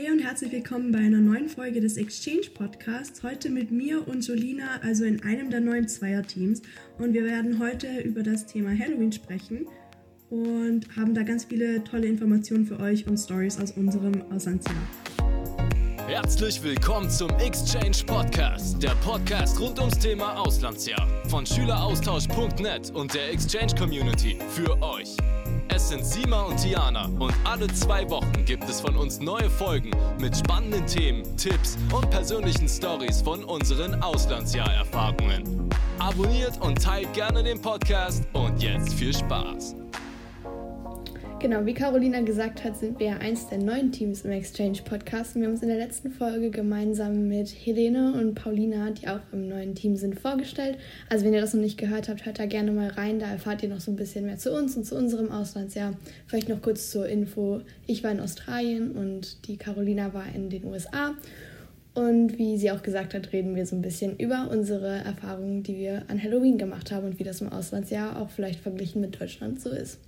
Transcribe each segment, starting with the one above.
Hey und herzlich willkommen bei einer neuen Folge des Exchange Podcasts. Heute mit mir und Jolina, also in einem der neuen Zweierteams. Und wir werden heute über das Thema Halloween sprechen und haben da ganz viele tolle Informationen für euch und Stories aus unserem Auslandsjahr. Herzlich willkommen zum Exchange Podcast, der Podcast rund ums Thema Auslandsjahr von Schüleraustausch.net und der Exchange Community für euch. Es sind Sima und Tiana und alle zwei Wochen gibt es von uns neue Folgen mit spannenden Themen, Tipps und persönlichen Stories von unseren Auslandsjahrerfahrungen. Abonniert und teilt gerne den Podcast und jetzt viel Spaß. Genau, wie Carolina gesagt hat, sind wir ja eins der neuen Teams im Exchange Podcast. wir haben uns in der letzten Folge gemeinsam mit Helene und Paulina, die auch im neuen Team sind, vorgestellt. Also wenn ihr das noch nicht gehört habt, hört da gerne mal rein. Da erfahrt ihr noch so ein bisschen mehr zu uns und zu unserem Auslandsjahr. Vielleicht noch kurz zur Info. Ich war in Australien und die Carolina war in den USA. Und wie sie auch gesagt hat, reden wir so ein bisschen über unsere Erfahrungen, die wir an Halloween gemacht haben und wie das im Auslandsjahr auch vielleicht verglichen mit Deutschland so ist.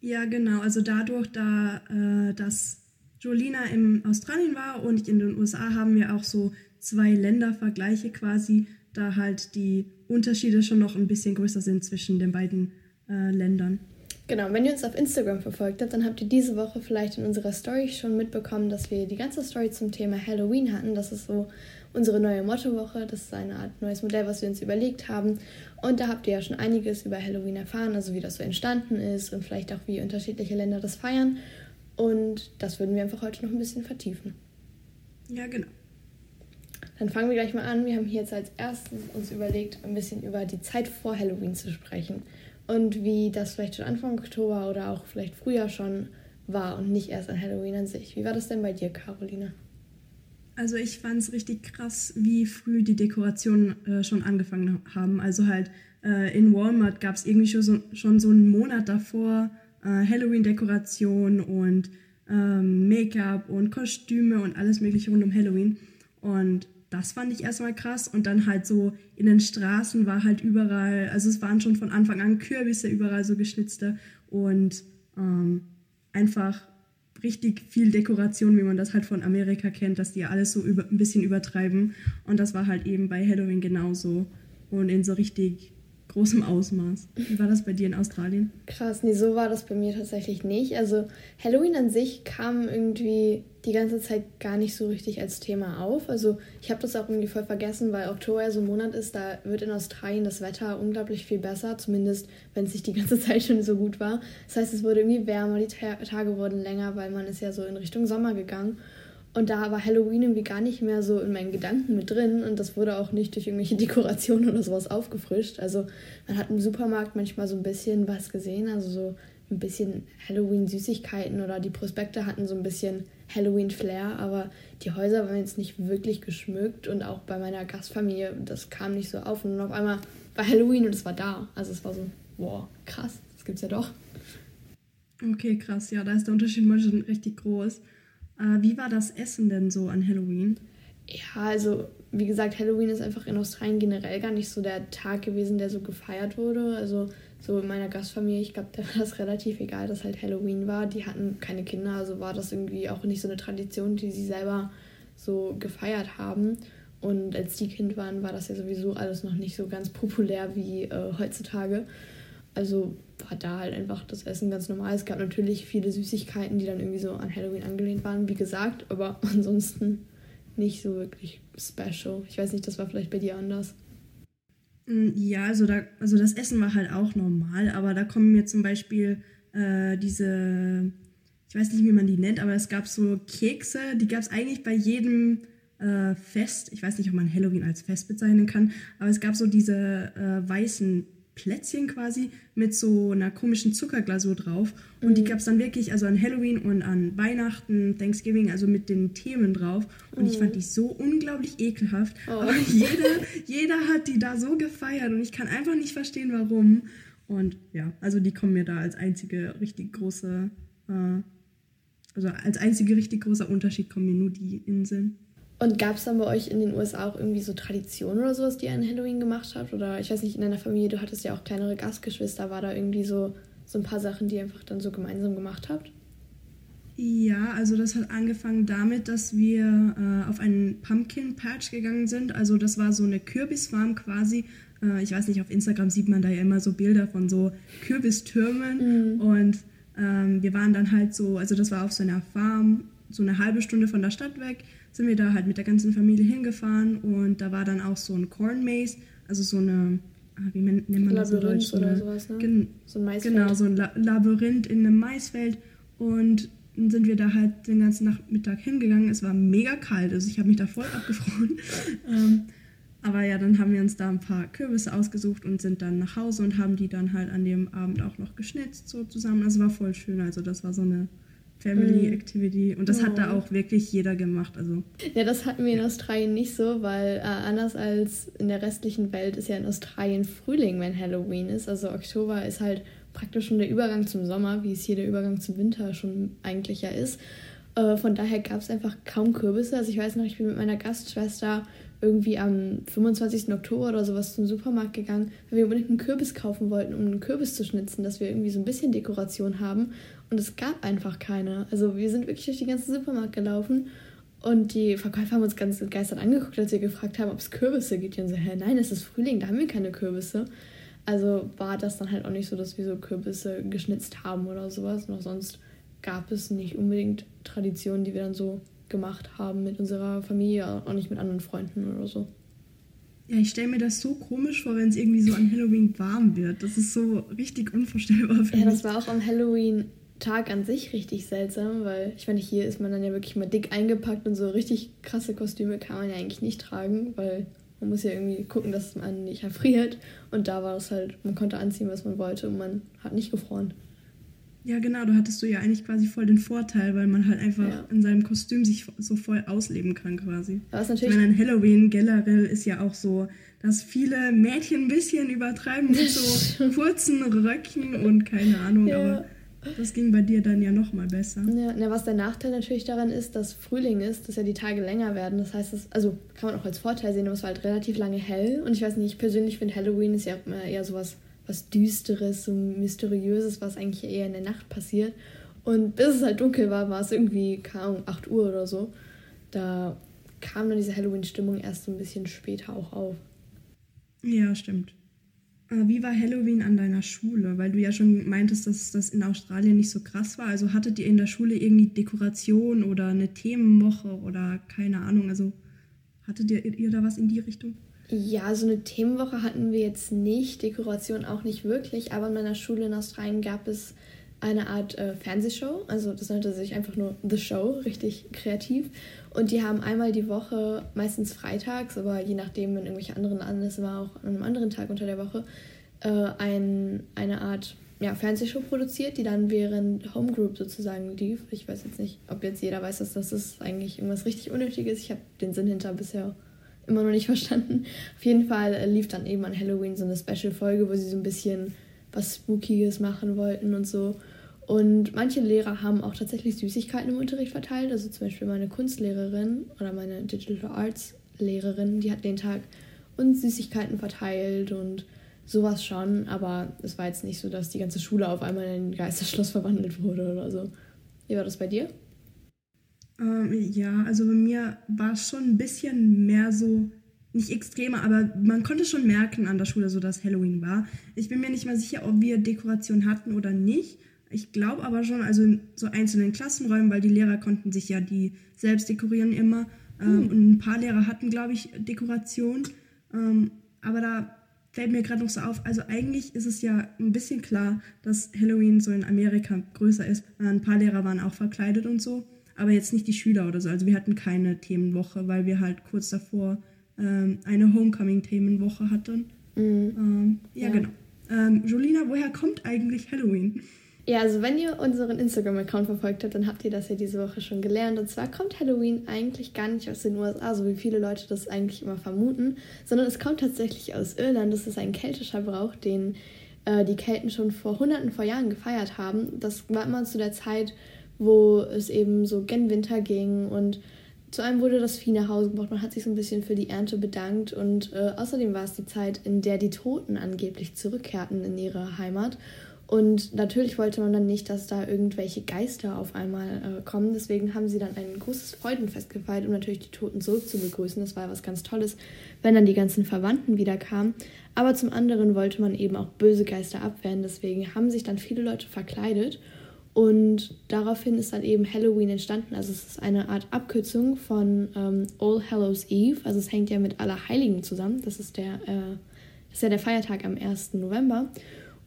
Ja, genau. Also dadurch, da, äh, dass Jolina in Australien war und ich in den USA, haben wir auch so zwei Ländervergleiche quasi, da halt die Unterschiede schon noch ein bisschen größer sind zwischen den beiden äh, Ländern. Genau, wenn ihr uns auf Instagram verfolgt habt, dann habt ihr diese Woche vielleicht in unserer Story schon mitbekommen, dass wir die ganze Story zum Thema Halloween hatten. Das ist so unsere neue Mottowoche. Das ist eine Art neues Modell, was wir uns überlegt haben. Und da habt ihr ja schon einiges über Halloween erfahren, also wie das so entstanden ist und vielleicht auch wie unterschiedliche Länder das feiern. Und das würden wir einfach heute noch ein bisschen vertiefen. Ja, genau. Dann fangen wir gleich mal an. Wir haben hier jetzt als erstes uns überlegt, ein bisschen über die Zeit vor Halloween zu sprechen und wie das vielleicht schon Anfang Oktober oder auch vielleicht früher schon war und nicht erst an Halloween an sich. Wie war das denn bei dir, Caroline? Also ich fand es richtig krass, wie früh die Dekorationen äh, schon angefangen haben. Also halt äh, in Walmart gab es irgendwie schon so, schon so einen Monat davor äh, Halloween-Dekoration und ähm, Make-up und Kostüme und alles mögliche rund um Halloween. Und das fand ich erstmal krass. Und dann halt so in den Straßen war halt überall, also es waren schon von Anfang an Kürbisse überall so geschnitzte und ähm, einfach richtig viel Dekoration, wie man das halt von Amerika kennt, dass die alles so über, ein bisschen übertreiben. Und das war halt eben bei Halloween genauso. Und in so richtig großem Ausmaß. Wie war das bei dir in Australien? Krass, nee, so war das bei mir tatsächlich nicht. Also Halloween an sich kam irgendwie die ganze Zeit gar nicht so richtig als Thema auf. Also ich habe das auch irgendwie voll vergessen, weil Oktober ja so ein Monat ist, da wird in Australien das Wetter unglaublich viel besser, zumindest wenn es nicht die ganze Zeit schon so gut war. Das heißt, es wurde irgendwie wärmer, die Tage wurden länger, weil man ist ja so in Richtung Sommer gegangen. Und da war Halloween irgendwie gar nicht mehr so in meinen Gedanken mit drin und das wurde auch nicht durch irgendwelche Dekorationen oder sowas aufgefrischt. Also man hat im Supermarkt manchmal so ein bisschen was gesehen, also so ein bisschen Halloween-Süßigkeiten oder die Prospekte hatten so ein bisschen Halloween-Flair, aber die Häuser waren jetzt nicht wirklich geschmückt und auch bei meiner Gastfamilie, das kam nicht so auf und auf einmal war Halloween und es war da. Also es war so, wow, krass, das gibt's ja doch. Okay, krass, ja, da ist der Unterschied mal schon richtig groß. Äh, wie war das Essen denn so an Halloween? Ja, also wie gesagt, Halloween ist einfach in Australien generell gar nicht so der Tag gewesen, der so gefeiert wurde. Also so in meiner Gastfamilie, ich glaube, da war das relativ egal, dass halt Halloween war. Die hatten keine Kinder, also war das irgendwie auch nicht so eine Tradition, die sie selber so gefeiert haben. Und als die Kind waren, war das ja sowieso alles noch nicht so ganz populär wie äh, heutzutage. Also war da halt einfach das Essen ganz normal. Es gab natürlich viele Süßigkeiten, die dann irgendwie so an Halloween angelehnt waren, wie gesagt, aber ansonsten nicht so wirklich special. Ich weiß nicht, das war vielleicht bei dir anders. Mm, ja, also, da, also das Essen war halt auch normal, aber da kommen mir zum Beispiel äh, diese, ich weiß nicht, wie man die nennt, aber es gab so Kekse, die gab es eigentlich bei jedem äh, Fest. Ich weiß nicht, ob man Halloween als Fest bezeichnen kann, aber es gab so diese äh, weißen Plätzchen quasi mit so einer komischen Zuckerglasur drauf. Und mhm. die gab es dann wirklich, also an Halloween und an Weihnachten, Thanksgiving, also mit den Themen drauf. Und mhm. ich fand die so unglaublich ekelhaft. Oh. Aber jeder, jeder hat die da so gefeiert und ich kann einfach nicht verstehen, warum. Und ja, also die kommen mir da als einzige richtig große, äh, also als einzige richtig großer Unterschied kommen mir nur die Inseln. Und gab es dann bei euch in den USA auch irgendwie so Traditionen oder sowas, die ihr an Halloween gemacht habt? Oder ich weiß nicht, in deiner Familie, du hattest ja auch kleinere Gastgeschwister, war da irgendwie so, so ein paar Sachen, die ihr einfach dann so gemeinsam gemacht habt? Ja, also das hat angefangen damit, dass wir äh, auf einen Pumpkin Patch gegangen sind. Also das war so eine Kürbisfarm quasi. Äh, ich weiß nicht, auf Instagram sieht man da ja immer so Bilder von so Kürbistürmen. Mhm. Und ähm, wir waren dann halt so, also das war auf so einer Farm, so eine halbe Stunde von der Stadt weg, sind wir da halt mit der ganzen Familie hingefahren. Und da war dann auch so ein Corn Maze, also so eine ah, wie nennt man das in Deutsch? oder sowas, ne? So ein Maisfeld. Genau, so ein La Labyrinth in einem Maisfeld. Und dann sind wir da halt den ganzen Nachmittag hingegangen. Es war mega kalt, also ich habe mich da voll abgefroren. ähm, aber ja, dann haben wir uns da ein paar Kürbisse ausgesucht und sind dann nach Hause und haben die dann halt an dem Abend auch noch geschnitzt so zusammen. Also war voll schön. Also das war so eine Family mhm. Activity und das oh. hat da oh. auch wirklich jeder gemacht. Also. Ja, das hatten wir in Australien nicht so, weil äh, anders als in der restlichen Welt ist ja in Australien Frühling, wenn Halloween ist. Also Oktober ist halt praktisch schon der Übergang zum Sommer, wie es hier der Übergang zum Winter schon eigentlich ja ist. Äh, von daher gab es einfach kaum Kürbisse. Also ich weiß noch, ich bin mit meiner Gastschwester irgendwie am 25. Oktober oder sowas zum Supermarkt gegangen, weil wir unbedingt einen Kürbis kaufen wollten, um einen Kürbis zu schnitzen, dass wir irgendwie so ein bisschen Dekoration haben. Und es gab einfach keine. Also wir sind wirklich durch den ganzen Supermarkt gelaufen und die Verkäufer haben uns ganz begeistert angeguckt, als wir gefragt haben, ob es Kürbisse gibt. Und so, hä, nein, es ist Frühling, da haben wir keine Kürbisse. Also war das dann halt auch nicht so, dass wir so Kürbisse geschnitzt haben oder sowas. Noch sonst gab es nicht unbedingt Traditionen, die wir dann so gemacht haben mit unserer Familie, auch nicht mit anderen Freunden oder so. Ja, ich stelle mir das so komisch vor, wenn es irgendwie so an Halloween warm wird. Das ist so richtig unvorstellbar für Ja, das war auch am Halloween-Tag an sich richtig seltsam, weil ich meine, hier ist man dann ja wirklich mal dick eingepackt und so richtig krasse Kostüme kann man ja eigentlich nicht tragen, weil man muss ja irgendwie gucken, dass man nicht erfriert. Und da war es halt, man konnte anziehen, was man wollte und man hat nicht gefroren. Ja, genau, da hattest du ja eigentlich quasi voll den Vorteil, weil man halt einfach ja. in seinem Kostüm sich so voll ausleben kann quasi. Was natürlich ich meine, an Halloween generell ist ja auch so, dass viele Mädchen ein bisschen übertreiben mit so kurzen Röcken und keine Ahnung, ja. aber das ging bei dir dann ja noch mal besser. Ja, na, was der Nachteil natürlich daran ist, dass Frühling ist, dass ja die Tage länger werden. Das heißt, das, also kann man auch als Vorteil sehen, aber es war halt relativ lange hell. Und ich weiß nicht, ich persönlich finde Halloween ist ja immer eher sowas was Düsteres, so Mysteriöses, was eigentlich eher in der Nacht passiert. Und bis es halt dunkel war, war es irgendwie, keine Ahnung, 8 Uhr oder so. Da kam dann diese Halloween-Stimmung erst so ein bisschen später auch auf. Ja, stimmt. Wie war Halloween an deiner Schule? Weil du ja schon meintest, dass das in Australien nicht so krass war. Also hattet ihr in der Schule irgendwie Dekoration oder eine Themenwoche oder keine Ahnung? Also hattet ihr, ihr da was in die Richtung? Ja, so eine Themenwoche hatten wir jetzt nicht, Dekoration auch nicht wirklich, aber in meiner Schule in Australien gab es eine Art äh, Fernsehshow. Also das nannte sich einfach nur The Show, richtig kreativ. Und die haben einmal die Woche, meistens freitags, aber je nachdem, wenn irgendwelche anderen Anlässe war, auch an einem anderen Tag unter der Woche, äh, ein, eine Art ja, Fernsehshow produziert, die dann während Homegroup sozusagen lief. Ich weiß jetzt nicht, ob jetzt jeder weiß, dass das ist eigentlich irgendwas richtig Unnötiges. Ich habe den Sinn hinter bisher immer noch nicht verstanden. Auf jeden Fall äh, lief dann eben an Halloween so eine Special-Folge, wo sie so ein bisschen was Spookiges machen wollten und so. Und manche Lehrer haben auch tatsächlich Süßigkeiten im Unterricht verteilt. Also zum Beispiel meine Kunstlehrerin oder meine Digital Arts Lehrerin, die hat den Tag uns Süßigkeiten verteilt und sowas schon. Aber es war jetzt nicht so, dass die ganze Schule auf einmal in ein Geisterschloss verwandelt wurde oder so. Wie war das bei dir? Ähm, ja, also bei mir war es schon ein bisschen mehr so, nicht extremer, aber man konnte schon merken an der Schule, so dass Halloween war. Ich bin mir nicht mal sicher, ob wir Dekoration hatten oder nicht. Ich glaube aber schon, also in so einzelnen Klassenräumen, weil die Lehrer konnten sich ja die selbst dekorieren immer. Ähm, mhm. Und ein paar Lehrer hatten, glaube ich, Dekoration. Ähm, aber da fällt mir gerade noch so auf, also eigentlich ist es ja ein bisschen klar, dass Halloween so in Amerika größer ist. Ein paar Lehrer waren auch verkleidet und so aber jetzt nicht die Schüler oder so. Also wir hatten keine Themenwoche, weil wir halt kurz davor ähm, eine Homecoming-Themenwoche hatten. Mhm. Ähm, ja, ja, genau. Ähm, Jolina, woher kommt eigentlich Halloween? Ja, also wenn ihr unseren Instagram-Account verfolgt habt, dann habt ihr das ja diese Woche schon gelernt. Und zwar kommt Halloween eigentlich gar nicht aus den USA, so wie viele Leute das eigentlich immer vermuten, sondern es kommt tatsächlich aus Irland. Das ist ein keltischer Brauch, den äh, die Kelten schon vor hunderten vor Jahren gefeiert haben. Das war immer zu der Zeit, wo es eben so gen Winter ging und zu einem wurde das Vieh nach Hause gebracht, man hat sich so ein bisschen für die Ernte bedankt und äh, außerdem war es die Zeit, in der die Toten angeblich zurückkehrten in ihre Heimat Und natürlich wollte man dann nicht, dass da irgendwelche Geister auf einmal äh, kommen. Deswegen haben sie dann ein großes Freudenfest gefeiert, um natürlich die Toten zurück zu begrüßen. Das war was ganz Tolles, wenn dann die ganzen Verwandten wieder kamen. Aber zum anderen wollte man eben auch böse Geister abwehren. Deswegen haben sich dann viele Leute verkleidet. Und daraufhin ist dann eben Halloween entstanden. Also es ist eine Art Abkürzung von ähm, All Hallows Eve. Also es hängt ja mit Allerheiligen zusammen. Das ist der, äh, ist ja der Feiertag am 1. November.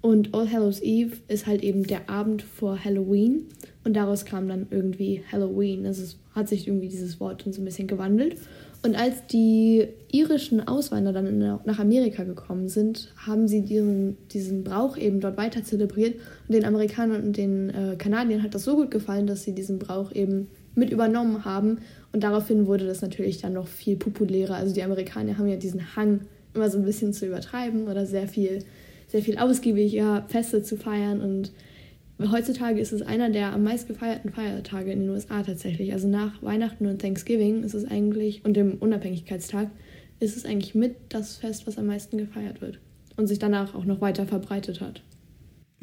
Und All Hallows Eve ist halt eben der Abend vor Halloween. Und daraus kam dann irgendwie Halloween. Also es hat sich irgendwie dieses Wort dann so ein bisschen gewandelt. Und als die irischen Auswanderer dann nach Amerika gekommen sind, haben sie diesen, diesen Brauch eben dort weiter zelebriert. Und den Amerikanern und den äh, Kanadiern hat das so gut gefallen, dass sie diesen Brauch eben mit übernommen haben. Und daraufhin wurde das natürlich dann noch viel populärer. Also die Amerikaner haben ja diesen Hang, immer so ein bisschen zu übertreiben oder sehr viel sehr viel ausgiebiger Feste zu feiern und heutzutage ist es einer der am meist gefeierten Feiertage in den USA tatsächlich. Also nach Weihnachten und Thanksgiving ist es eigentlich und dem Unabhängigkeitstag ist es eigentlich mit das Fest, was am meisten gefeiert wird und sich danach auch noch weiter verbreitet hat.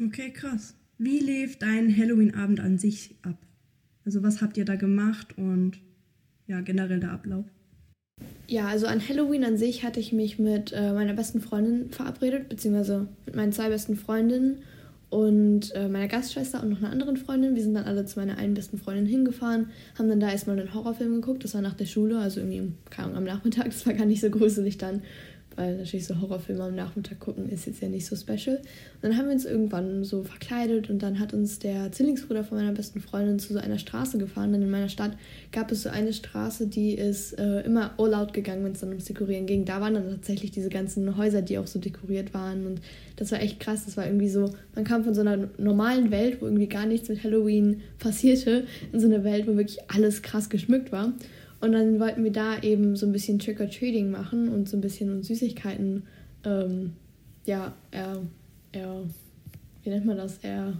Okay, krass. Wie lief dein Halloween-Abend an sich ab? Also was habt ihr da gemacht und ja, generell der Ablauf? Ja, also an Halloween an sich hatte ich mich mit äh, meiner besten Freundin verabredet, beziehungsweise mit meinen zwei besten Freundinnen und äh, meiner Gastschwester und noch einer anderen Freundin. Wir sind dann alle zu meiner einen besten Freundin hingefahren, haben dann da erstmal einen Horrorfilm geguckt. Das war nach der Schule, also irgendwie keine Ahnung, am Nachmittag. Das war gar nicht so gruselig dann weil natürlich so Horrorfilme am Nachmittag gucken ist jetzt ja nicht so special. Und dann haben wir uns irgendwann so verkleidet und dann hat uns der Zwillingsbruder von meiner besten Freundin zu so einer Straße gefahren. Denn in meiner Stadt gab es so eine Straße, die ist äh, immer all out gegangen, wenn es dann ums Dekorieren ging. Da waren dann tatsächlich diese ganzen Häuser, die auch so dekoriert waren und das war echt krass. Das war irgendwie so, man kam von so einer normalen Welt, wo irgendwie gar nichts mit Halloween passierte, in so eine Welt, wo wirklich alles krass geschmückt war. Und dann wollten wir da eben so ein bisschen Trick-or-Treating machen und so ein bisschen uns Süßigkeiten, ähm, ja, er, er, wie nennt man das? Er,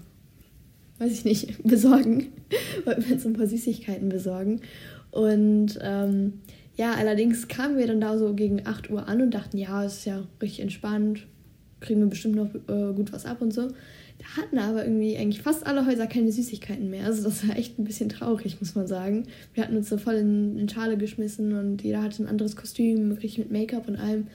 weiß ich nicht, besorgen. wollten wir uns ein paar Süßigkeiten besorgen. Und ähm, ja, allerdings kamen wir dann da so gegen 8 Uhr an und dachten, ja, es ist ja richtig entspannt, kriegen wir bestimmt noch äh, gut was ab und so. Da hatten aber irgendwie eigentlich fast alle Häuser keine Süßigkeiten mehr. Also das war echt ein bisschen traurig, muss man sagen. Wir hatten uns so voll in, in Schale geschmissen und jeder hatte ein anderes Kostüm, wirklich mit Make-up und allem.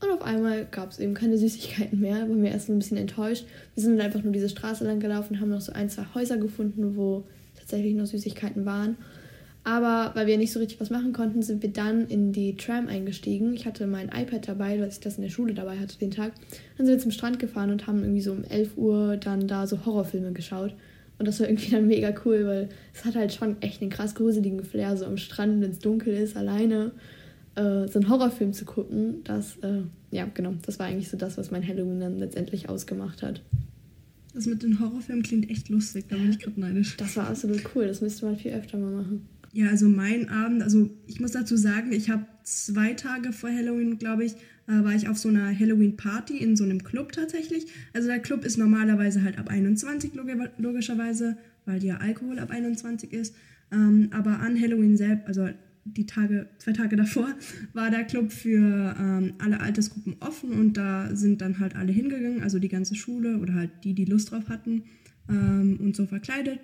Und auf einmal gab es eben keine Süßigkeiten mehr. Waren wir erst ein bisschen enttäuscht. Wir sind dann einfach nur diese Straße lang gelaufen, haben noch so ein, zwei Häuser gefunden, wo tatsächlich noch Süßigkeiten waren. Aber weil wir nicht so richtig was machen konnten, sind wir dann in die Tram eingestiegen. Ich hatte mein iPad dabei, weil ich das in der Schule dabei hatte den Tag. Dann sind wir zum Strand gefahren und haben irgendwie so um 11 Uhr dann da so Horrorfilme geschaut. Und das war irgendwie dann mega cool, weil es hat halt schon echt einen krass gruseligen Flair, so am Strand, wenn es dunkel ist, alleine äh, so einen Horrorfilm zu gucken. Das, äh, ja, genau, das war eigentlich so das, was mein Halloween dann letztendlich ausgemacht hat. Das mit den Horrorfilmen klingt echt lustig, da bin ich gerade neidisch. Das war absolut cool, das müsste man viel öfter mal machen. Ja, also mein Abend, also ich muss dazu sagen, ich habe zwei Tage vor Halloween, glaube ich, äh, war ich auf so einer Halloween-Party in so einem Club tatsächlich. Also der Club ist normalerweise halt ab 21 log logischerweise, weil ja Alkohol ab 21 ist. Ähm, aber an Halloween selbst, also die Tage, zwei Tage davor, war der Club für ähm, alle Altersgruppen offen und da sind dann halt alle hingegangen, also die ganze Schule oder halt die, die Lust drauf hatten ähm, und so verkleidet.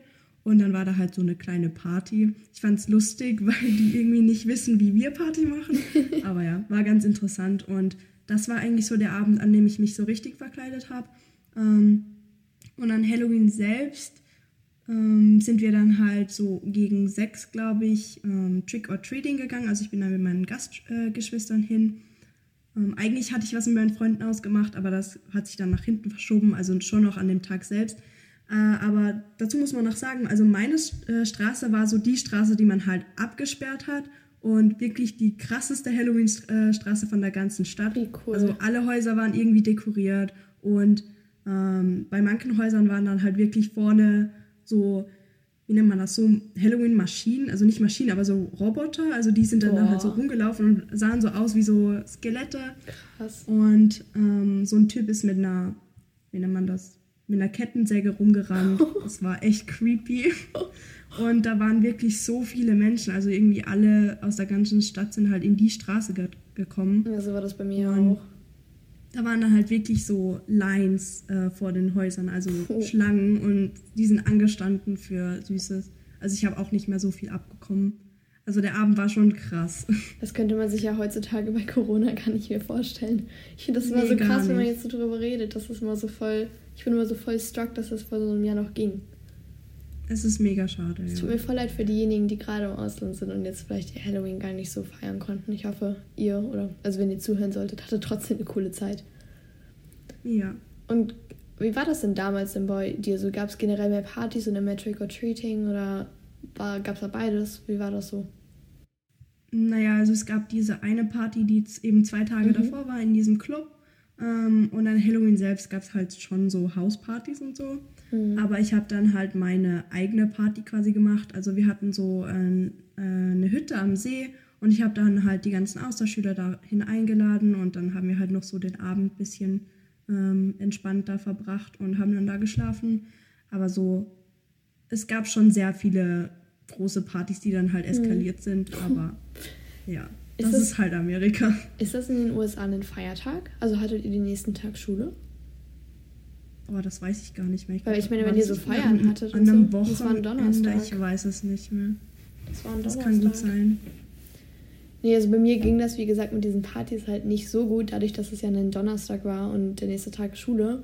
Und dann war da halt so eine kleine Party. Ich fand es lustig, weil die irgendwie nicht wissen, wie wir Party machen. Aber ja, war ganz interessant. Und das war eigentlich so der Abend, an dem ich mich so richtig verkleidet habe. Ähm, und an Halloween selbst ähm, sind wir dann halt so gegen sechs, glaube ich, ähm, Trick or Treating gegangen. Also ich bin dann mit meinen Gastgeschwistern hin. eigentlich hatte ich was mit meinen Freunden ausgemacht, aber das hat sich dann nach hinten verschoben, also schon noch an dem Tag selbst. Äh, aber dazu muss man noch sagen, also meine äh, Straße war so die Straße, die man halt abgesperrt hat und wirklich die krasseste Halloween-Straße von der ganzen Stadt. Cool. Also alle Häuser waren irgendwie dekoriert und ähm, bei manchen Häusern waren dann halt wirklich vorne so, wie nennt man das, so Halloween-Maschinen, also nicht Maschinen, aber so Roboter, also die sind dann, dann halt so rumgelaufen und sahen so aus wie so Skelette. Krass. Und ähm, so ein Typ ist mit einer, wie nennt man das, mit einer Kettensäge rumgerannt. Das war echt creepy. Und da waren wirklich so viele Menschen. Also irgendwie alle aus der ganzen Stadt sind halt in die Straße ge gekommen. Ja, so war das bei mir Und, auch. da waren dann halt wirklich so Lines äh, vor den Häusern, also Oh. Schlangen und die sind angestanden für Süßes. Also ich habe auch nicht mehr so viel abbekommen. Also der Abend war schon krass. Das könnte man sich ja heutzutage bei Corona gar nicht mehr vorstellen. Ich finde das immer Nee, so krass, wenn man jetzt so drüber redet. Das ist immer so voll. Ich bin immer so voll struck, dass das vor so einem Jahr noch ging. Es ist mega schade. Es Ja. tut mir voll leid für diejenigen, die gerade im Ausland sind und jetzt vielleicht ihr Halloween gar nicht so feiern konnten. Ich hoffe, ihr oder also wenn ihr zuhören solltet, hattet trotzdem eine coole Zeit. ja. Und wie war das denn damals denn bei dir? So gab es generell mehr Partys und mehr Trick or Treating oder gab es da beides? Wie war das so? Naja, also es gab diese eine Party, die eben zwei Tage Mhm. davor war in diesem Club. Ähm, und an Halloween selbst gab es halt schon so Hauspartys und so. Mhm. Aber ich habe dann halt meine eigene Party quasi gemacht. Also wir hatten so ähm, äh, eine Hütte am See und ich habe dann halt die ganzen Austauschschüler dahin eingeladen und dann haben wir halt noch so den Abend ein bisschen ähm, entspannt da verbracht und haben dann da geschlafen. Aber so, es gab schon sehr viele große Partys, die dann halt eskaliert sind. Aber ja, Mhm. Ist das das- ist halt Amerika. Ist das in den USA ein Feiertag? Also hattet ihr den nächsten Tag Schule? Oh, das weiß ich gar nicht mehr. Weil ich meine, wenn ihr das so Feiern an, hattet An einem so, das war ein Wochenende, Donnerstag. ich weiß es nicht mehr. Das war ein Das Donnerstag. kann gut sein. Nee, also bei mir ging das, wie gesagt, mit diesen Partys halt nicht so gut, dadurch, dass es ja ein Donnerstag war und der nächste Tag Schule.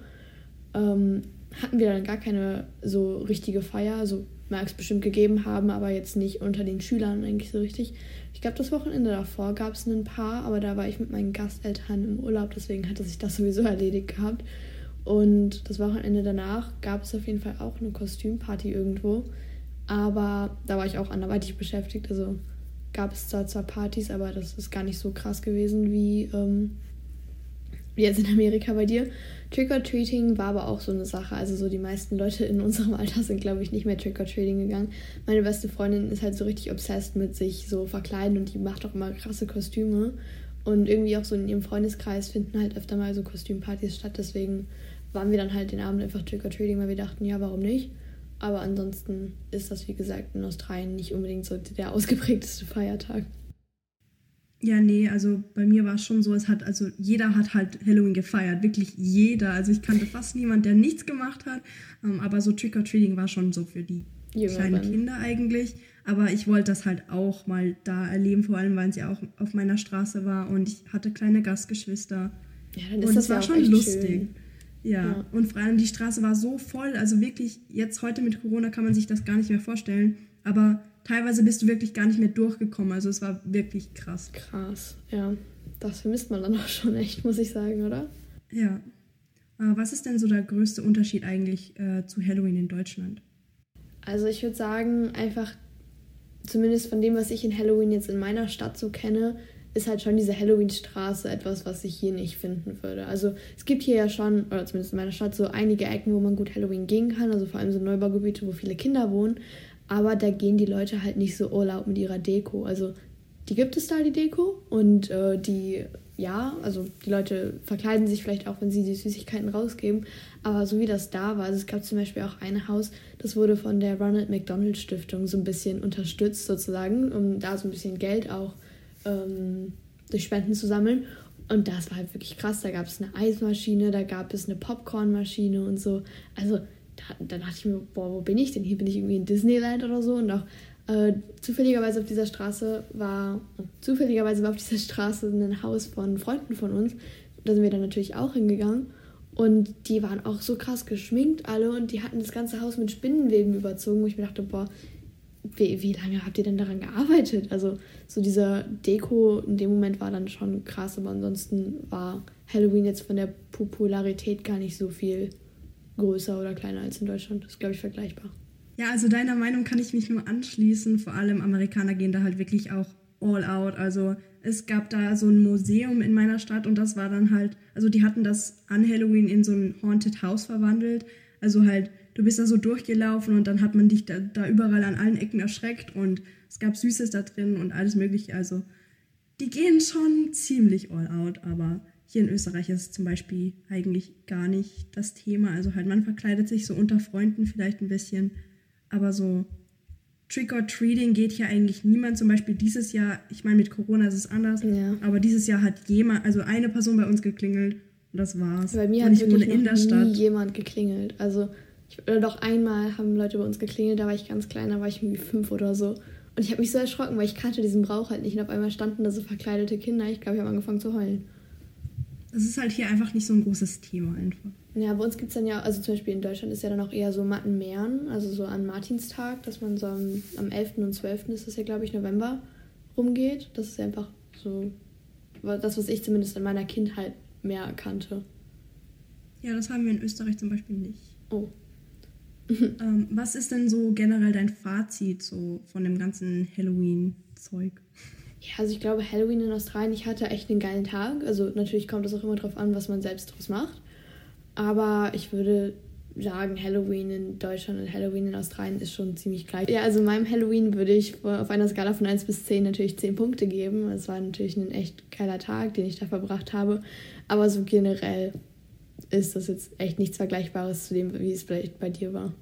Ähm, hatten wir dann gar keine so richtige Feier. Also mag es bestimmt gegeben haben, aber jetzt nicht unter den Schülern eigentlich so richtig. Ich glaube, das Wochenende davor gab es ein paar, aber da war ich mit meinen Gasteltern im Urlaub, deswegen hatte sich das sowieso erledigt gehabt. Und das Wochenende danach gab es auf jeden Fall auch eine Kostümparty irgendwo. Aber da war ich auch anderweitig beschäftigt. Also gab es zwar zwar Partys, aber das ist gar nicht so krass gewesen wie, ähm, wie jetzt in Amerika bei dir. Trick-or-Treating war aber auch so eine Sache. Also so die meisten Leute in unserem Alter sind, glaube ich, nicht mehr Trick-or-Treating gegangen. Meine beste Freundin ist halt so richtig obsessed mit sich so verkleiden und die macht auch immer krasse Kostüme. Und irgendwie auch so in ihrem Freundeskreis finden halt öfter mal so Kostümpartys statt. Deswegen waren wir dann halt den Abend einfach Trick-or-Treating, weil wir dachten, ja, warum nicht? Aber ansonsten ist das, wie gesagt, in Australien nicht unbedingt so der ausgeprägteste Feiertag. Ja, nee, also bei mir war es schon so, es hat, also jeder hat halt Halloween gefeiert, wirklich jeder. Also ich kannte fast niemand, der nichts gemacht hat. Ähm, aber so Trick-or-Treating war schon so für die kleinen Jüngeren. Kinder eigentlich. Aber ich wollte das halt auch mal da erleben, vor allem weil es ja auch auf meiner Straße war und ich hatte kleine Gastgeschwister. Ja, dann ist Und das es war ja auch schon lustig. schön. Ja. Ja. und vor allem die Straße war so voll, also wirklich, jetzt heute mit Corona kann man sich das gar nicht mehr vorstellen, aber teilweise bist du wirklich gar nicht mehr durchgekommen, also es war wirklich krass. Krass, ja. Das vermisst man dann auch schon echt, muss ich sagen, oder? Ja. Äh, was ist denn so der größte Unterschied eigentlich äh, zu Halloween in Deutschland? Also ich würde sagen, einfach, zumindest von dem, was ich in Halloween jetzt in meiner Stadt so kenne, ist halt schon diese Halloween-Straße etwas, was ich hier nicht finden würde. Also es gibt hier ja schon, oder zumindest in meiner Stadt, so einige Ecken, wo man gut Halloween gehen kann, also vor allem so Neubaugebiete, wo viele Kinder wohnen. Aber da gehen die Leute halt nicht so urlaub mit ihrer Deko. Also die gibt es da, die Deko. Und äh, die, ja, also die Leute verkleiden sich vielleicht auch, wenn sie die Süßigkeiten rausgeben. Aber so wie das da war, also es gab zum Beispiel auch ein Haus, das wurde von der Ronald McDonald Stiftung so ein bisschen unterstützt sozusagen, um da so ein bisschen Geld auch ähm, durch Spenden zu sammeln. Und das war halt wirklich krass. Da gab es eine Eismaschine, da gab es eine Popcornmaschine und so. Also da, da dachte ich mir, boah, wo bin ich denn? Hier bin ich irgendwie in Disneyland oder so. Und auch äh, zufälligerweise auf dieser Straße war, zufälligerweise war auf dieser Straße ein Haus von Freunden von uns. Da sind wir dann natürlich auch hingegangen. Und die waren auch so krass geschminkt alle und die hatten das ganze Haus mit Spinnenweben überzogen, wo ich mir dachte, boah, wie, wie lange habt ihr denn daran gearbeitet? Also so dieser Deko in dem Moment war dann schon krass, aber ansonsten war Halloween jetzt von der Popularität gar nicht so viel größer oder kleiner als in Deutschland. Das ist, glaube ich, vergleichbar. Ja, also deiner Meinung kann ich mich nur anschließen. Vor allem Amerikaner gehen da halt wirklich auch all out. Also es gab da so ein Museum in meiner Stadt und das war dann halt, also die hatten das an Halloween in so ein Haunted House verwandelt. Also halt, du bist da so durchgelaufen und dann hat man dich da, da überall an allen Ecken erschreckt und es gab Süßes da drin und alles mögliche. Also die gehen schon ziemlich all out, aber hier in Österreich ist es zum Beispiel eigentlich gar nicht das Thema. Also halt, man verkleidet sich so unter Freunden vielleicht ein bisschen, aber so Trick-or-Treating geht hier eigentlich niemand. Zum Beispiel dieses Jahr, ich meine, mit Corona ist es anders, Ja. aber dieses Jahr hat jemand, also eine Person bei uns geklingelt das war's. Bei mir und hat wirklich in der Stadt. nie jemand geklingelt. Also, ich, oder doch einmal haben Leute bei uns geklingelt, da war ich ganz klein, da war ich irgendwie fünf oder so. Und ich habe mich so erschrocken, weil ich kannte diesen Brauch halt nicht. Und auf einmal standen da so verkleidete Kinder. Ich glaube, ich habe angefangen zu heulen. Es ist halt hier einfach nicht so ein großes Thema einfach. Ja, bei uns gibt es dann ja, also zum Beispiel in Deutschland ist ja dann auch eher so Mattenmeeren, also so an Martinstag, dass man so am, am 11. und 12. ist das ja, glaube ich, November rumgeht. Das ist ja einfach so das, was ich zumindest in meiner Kindheit mehr kannte. Ja, das haben wir in Österreich zum Beispiel nicht. Oh. ähm, was ist denn so generell dein Fazit so von dem ganzen Halloween-Zeug? Ja, also ich glaube, Halloween in Australien, ich hatte echt einen geilen Tag. Also natürlich kommt es auch immer drauf an, was man selbst draus macht. Aber ich würde sagen, Halloween in Deutschland und Halloween in Australien ist schon ziemlich gleich. Ja, also meinem Halloween würde ich auf einer Skala von 1 bis 10 natürlich 10 Punkte geben. Es war natürlich ein echt geiler Tag, den ich da verbracht habe. Aber so generell ist das jetzt echt nichts Vergleichbares zu dem, wie es vielleicht bei dir war.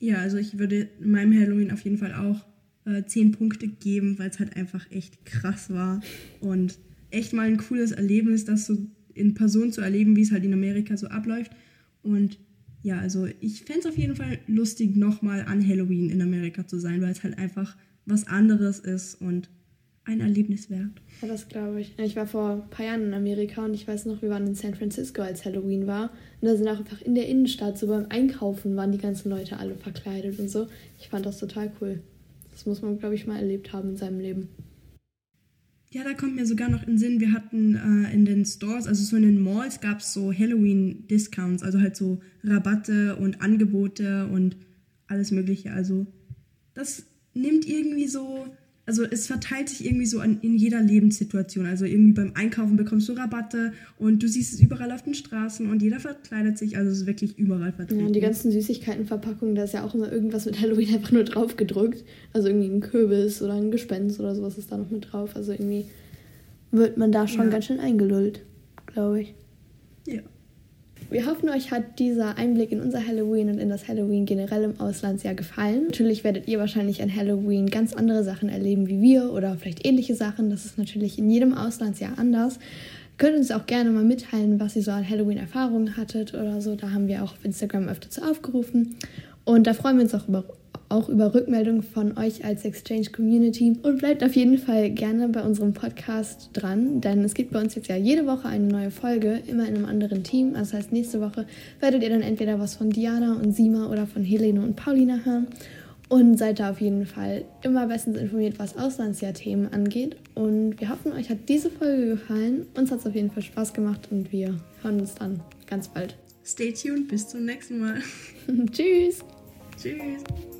Ja, also ich würde meinem Halloween auf jeden Fall auch äh, 10 Punkte geben, weil es halt einfach echt krass war und echt mal ein cooles Erlebnis, das so in Person zu erleben, wie es halt in Amerika so abläuft. Und ja, also ich fände es auf jeden Fall lustig, nochmal an Halloween in Amerika zu sein, weil es halt einfach was anderes ist und ein Erlebnis wert. Ja, das glaube ich. Ich war vor ein paar Jahren in Amerika und ich weiß noch, wir waren in San Francisco, als Halloween war. Und da sind auch einfach in der Innenstadt, so beim Einkaufen, waren die ganzen Leute alle verkleidet und so. Ich fand das total cool. Das muss man, glaube ich, mal erlebt haben in seinem Leben. Ja, da kommt mir sogar noch in Sinn, wir hatten äh, in den Stores, also so in den Malls gab es so Halloween-Discounts, also halt so Rabatte und Angebote und alles Mögliche. Also das nimmt irgendwie so also es verteilt sich irgendwie so an, in jeder Lebenssituation. Also irgendwie beim Einkaufen bekommst du Rabatte und du siehst es überall auf den Straßen und jeder verkleidet sich. Also es ist wirklich überall vertreten. Ja, und die ganzen Süßigkeitenverpackungen, da ist ja auch immer irgendwas mit Halloween einfach nur drauf gedruckt. Also irgendwie ein Kürbis oder ein Gespenst oder sowas ist da noch mit drauf. Also irgendwie wird man da schon ja. ganz schön eingelullt, glaube ich. Ja. Wir hoffen, euch hat dieser Einblick in unser Halloween und in das Halloween generell im Ausland sehr gefallen. Natürlich werdet ihr wahrscheinlich an Halloween ganz andere Sachen erleben wie wir oder vielleicht ähnliche Sachen. Das ist natürlich in jedem Auslandsjahr anders. Könnt uns auch gerne mal mitteilen, was ihr so an Halloween-Erfahrungen hattet oder so. Da haben wir auch auf Instagram öfter zu aufgerufen. Und da freuen wir uns auch über auch über Rückmeldungen von euch als Exchange Community und bleibt auf jeden Fall gerne bei unserem Podcast dran, denn es gibt bei uns jetzt ja jede Woche eine neue Folge, immer in einem anderen Team. Das heißt, nächste Woche werdet ihr dann entweder was von Diana und Sima oder von Helene und Paulina hören und seid da auf jeden Fall immer bestens informiert, was Auslandsjahr-Themen angeht. Und wir hoffen, euch hat diese Folge gefallen. Uns hat es auf jeden Fall Spaß gemacht und wir hören uns dann ganz bald. Stay tuned, bis zum nächsten Mal. Tschüss. Tschüss.